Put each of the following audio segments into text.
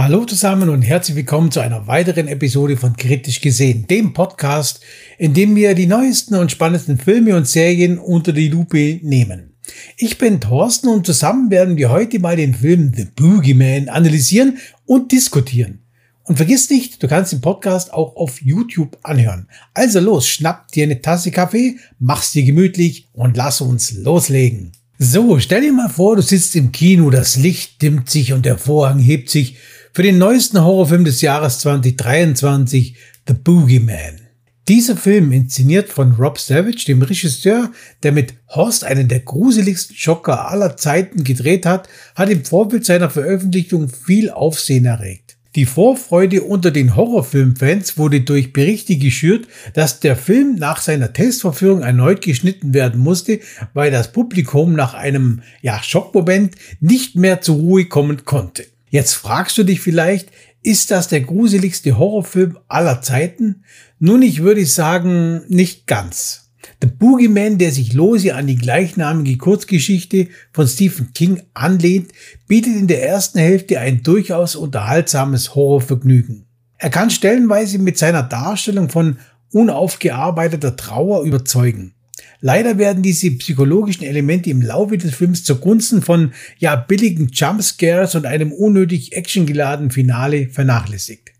Hallo zusammen und herzlich willkommen zu einer weiteren Episode von Kritisch gesehen, dem Podcast, in dem wir die neuesten und spannendsten Filme und Serien unter die Lupe nehmen. Ich bin Thorsten und zusammen werden wir heute mal den Film The Boogeyman analysieren und diskutieren. Und vergiss nicht, du kannst den Podcast auch auf YouTube anhören. Also los, schnapp dir eine Tasse Kaffee, mach's dir gemütlich und lass uns loslegen. So, stell dir mal vor, du sitzt im Kino, das Licht dimmt sich und der Vorhang hebt sich für den neuesten Horrorfilm des Jahres 2023, The Boogeyman. Dieser Film, inszeniert von Rob Savage, dem Regisseur, der mit Horst einen der gruseligsten Schocker aller Zeiten gedreht hat, hat im Vorbild seiner Veröffentlichung viel Aufsehen erregt. Die Vorfreude unter den Horrorfilmfans wurde durch Berichte geschürt, dass der Film nach seiner Testvorführung erneut geschnitten werden musste, weil das Publikum nach einem ja, Schockmoment nicht mehr zur Ruhe kommen konnte. Jetzt fragst du dich vielleicht, ist das der gruseligste Horrorfilm aller Zeiten? Nun, ich würde sagen, nicht ganz. The Boogeyman, der sich lose an die gleichnamige Kurzgeschichte von Stephen King anlehnt, bietet in der ersten Hälfte ein durchaus unterhaltsames Horrorvergnügen. Er kann stellenweise mit seiner Darstellung von unaufgearbeiteter Trauer überzeugen. Leider werden diese psychologischen Elemente im Laufe des Films zugunsten von ja billigen Jumpscares und einem unnötig actiongeladenen Finale vernachlässigt.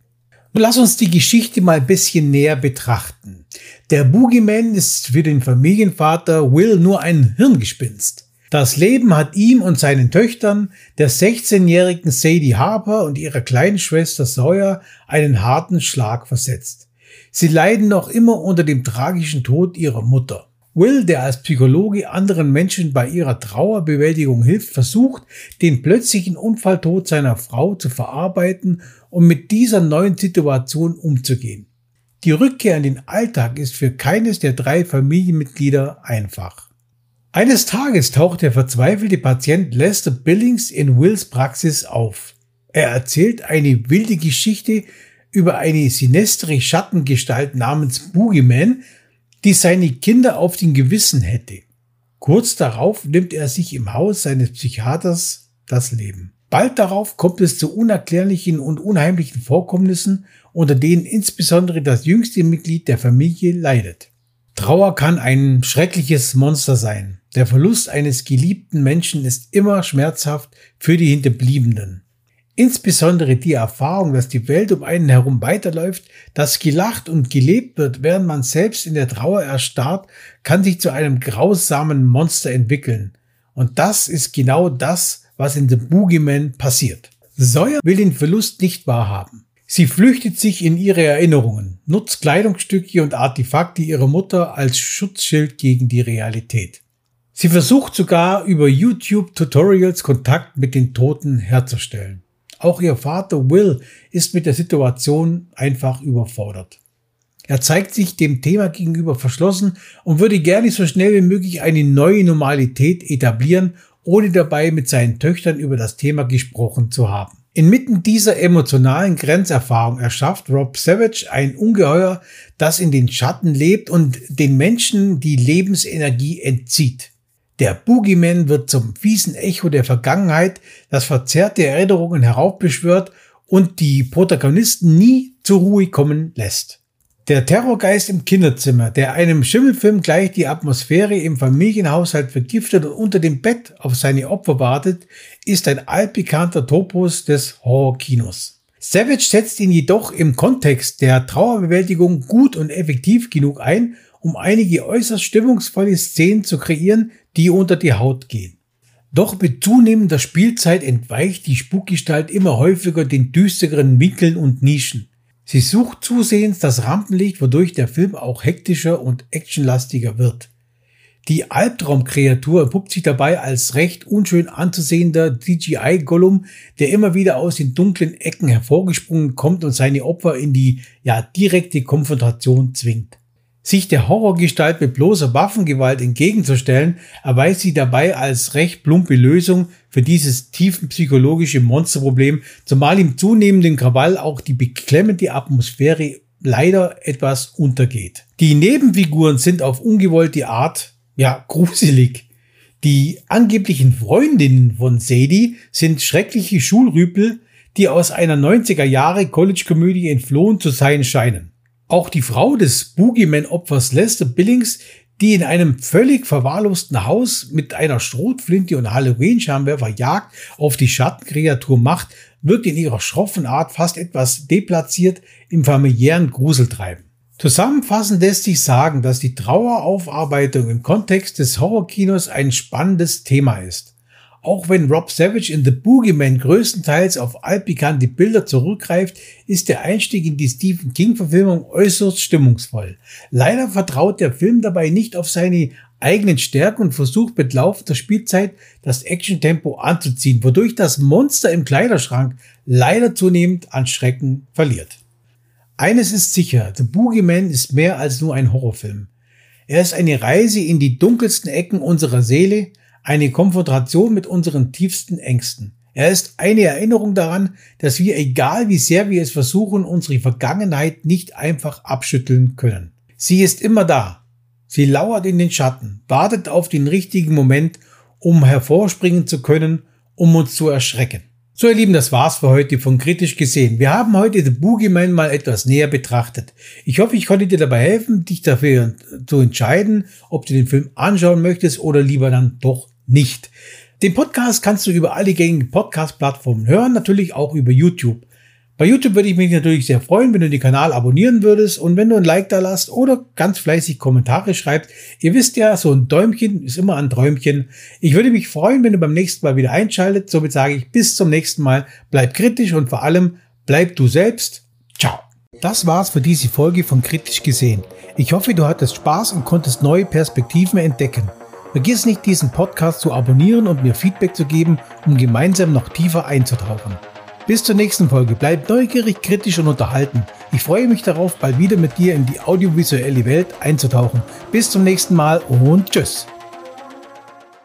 Lass uns die Geschichte mal ein bisschen näher betrachten. Der Boogeyman ist für den Familienvater Will nur ein Hirngespinst. Das Leben hat ihm und seinen Töchtern, der 16-jährigen Sadie Harper und ihrer kleinen Schwester Sawyer, einen harten Schlag versetzt. Sie leiden noch immer unter dem tragischen Tod ihrer Mutter. Will, der als Psychologe anderen Menschen bei ihrer Trauerbewältigung hilft, versucht, den plötzlichen Unfalltod seiner Frau zu verarbeiten und mit dieser neuen Situation umzugehen. Die Rückkehr in den Alltag ist für keines der drei Familienmitglieder einfach. Eines Tages taucht der verzweifelte Patient Lester Billings in Wills Praxis auf. Er erzählt eine wilde Geschichte über eine sinestere Schattengestalt namens Boogeyman, die seine Kinder auf den Gewissen hätte. Kurz darauf nimmt er sich im Haus seines Psychiaters das Leben. Bald darauf kommt es zu unerklärlichen und unheimlichen Vorkommnissen, unter denen insbesondere das jüngste Mitglied der Familie leidet. Trauer kann ein schreckliches Monster sein. Der Verlust eines geliebten Menschen ist immer schmerzhaft für die Hinterbliebenen. Insbesondere die Erfahrung, dass die Welt um einen herum weiterläuft, dass gelacht und gelebt wird, während man selbst in der Trauer erstarrt, kann sich zu einem grausamen Monster entwickeln. Und das ist genau das, was in The Boogeyman passiert. Sawyer will den Verlust nicht wahrhaben. Sie flüchtet sich in ihre Erinnerungen, nutzt Kleidungsstücke und Artefakte ihrer Mutter als Schutzschild gegen die Realität. Sie versucht sogar über YouTube-Tutorials Kontakt mit den Toten herzustellen. Auch ihr Vater Will ist mit der Situation einfach überfordert. Er zeigt sich dem Thema gegenüber verschlossen und würde gerne so schnell wie möglich eine neue Normalität etablieren, ohne dabei mit seinen Töchtern über das Thema gesprochen zu haben. Inmitten dieser emotionalen Grenzerfahrung erschafft Rob Savage ein Ungeheuer, das in den Schatten lebt und den Menschen die Lebensenergie entzieht. Der Boogeyman wird zum fiesen Echo der Vergangenheit, das verzerrte Erinnerungen heraufbeschwört und die Protagonisten nie zur Ruhe kommen lässt. Der Terrorgeist im Kinderzimmer, der einem Schimmelfilm gleich die Atmosphäre im Familienhaushalt vergiftet und unter dem Bett auf seine Opfer wartet, ist ein altbekannter Topos des Horrorkinos. Savage setzt ihn jedoch im Kontext der Trauerbewältigung gut und effektiv genug ein, um einige äußerst stimmungsvolle Szenen zu kreieren, die unter die Haut gehen. Doch mit zunehmender Spielzeit entweicht die Spukgestalt immer häufiger den düsteren Winkeln und Nischen. Sie sucht zusehends das Rampenlicht, wodurch der Film auch hektischer und actionlastiger wird. Die Albtraumkreatur entpuppt sich dabei als recht unschön anzusehender CGI-Gollum, der immer wieder aus den dunklen Ecken hervorgesprungen kommt und seine Opfer in die ja direkte Konfrontation zwingt. Sich der Horrorgestalt mit bloßer Waffengewalt entgegenzustellen, erweist sie dabei als recht plumpe Lösung für dieses tiefenpsychologische Monsterproblem, zumal im zunehmenden Krawall auch die beklemmende Atmosphäre leider etwas untergeht. Die Nebenfiguren sind auf ungewollte Art ja, gruselig. Die angeblichen Freundinnen von Sadie sind schreckliche Schulrüpel, die aus einer 90er Jahre College-Komödie entflohen zu sein scheinen. Auch die Frau des Boogeyman-Opfers Lester Billings, die in einem völlig verwahrlosten Haus mit einer Schrotflinte und Halloween-Schamwerfer Jagd auf die Schattenkreatur macht, wirkt in ihrer schroffen Art fast etwas deplatziert im familiären Gruseltreiben. Zusammenfassend lässt sich sagen, dass die Traueraufarbeitung im Kontext des Horrorkinos ein spannendes Thema ist. Auch wenn Rob Savage in The Boogeyman größtenteils auf altbekannte Bilder zurückgreift, ist der Einstieg in die Stephen King-Verfilmung äußerst stimmungsvoll. Leider vertraut der Film dabei nicht auf seine eigenen Stärken und versucht mit laufender Spielzeit das Actiontempo anzuziehen, wodurch das Monster im Kleiderschrank leider zunehmend an Schrecken verliert. Eines ist sicher, The Boogeyman ist mehr als nur ein Horrorfilm. Er ist eine Reise in die dunkelsten Ecken unserer Seele, eine Konfrontation mit unseren tiefsten Ängsten. Er ist eine Erinnerung daran, dass wir, egal wie sehr wir es versuchen, unsere Vergangenheit nicht einfach abschütteln können. Sie ist immer da. Sie lauert in den Schatten, wartet auf den richtigen Moment, um hervorspringen zu können, um uns zu erschrecken. So ihr Lieben, das war's für heute von Kritisch gesehen. Wir haben heute The Boogeyman mal etwas näher betrachtet. Ich hoffe, ich konnte dir dabei helfen, dich dafür zu entscheiden, ob du den Film anschauen möchtest oder lieber dann doch nicht. Den Podcast kannst du über alle gängigen Podcast-Plattformen hören, natürlich auch über YouTube. Bei YouTube würde ich mich natürlich sehr freuen, wenn du den Kanal abonnieren würdest und wenn du ein Like da lasst oder ganz fleißig Kommentare schreibst. Ihr wisst ja, so ein Däumchen ist immer ein Träumchen. Ich würde mich freuen, wenn du beim nächsten Mal wieder einschaltet. Somit sage ich bis zum nächsten Mal. Bleib kritisch und vor allem bleib du selbst. Ciao. Das war's für diese Folge von Kritisch gesehen. Ich hoffe, du hattest Spaß und konntest neue Perspektiven entdecken. Vergiss nicht, diesen Podcast zu abonnieren und mir Feedback zu geben, um gemeinsam noch tiefer einzutauchen. Bis zur nächsten Folge. Bleib neugierig, kritisch und unterhalten. Ich freue mich darauf, bald wieder mit dir in die audiovisuelle Welt einzutauchen. Bis zum nächsten Mal und tschüss.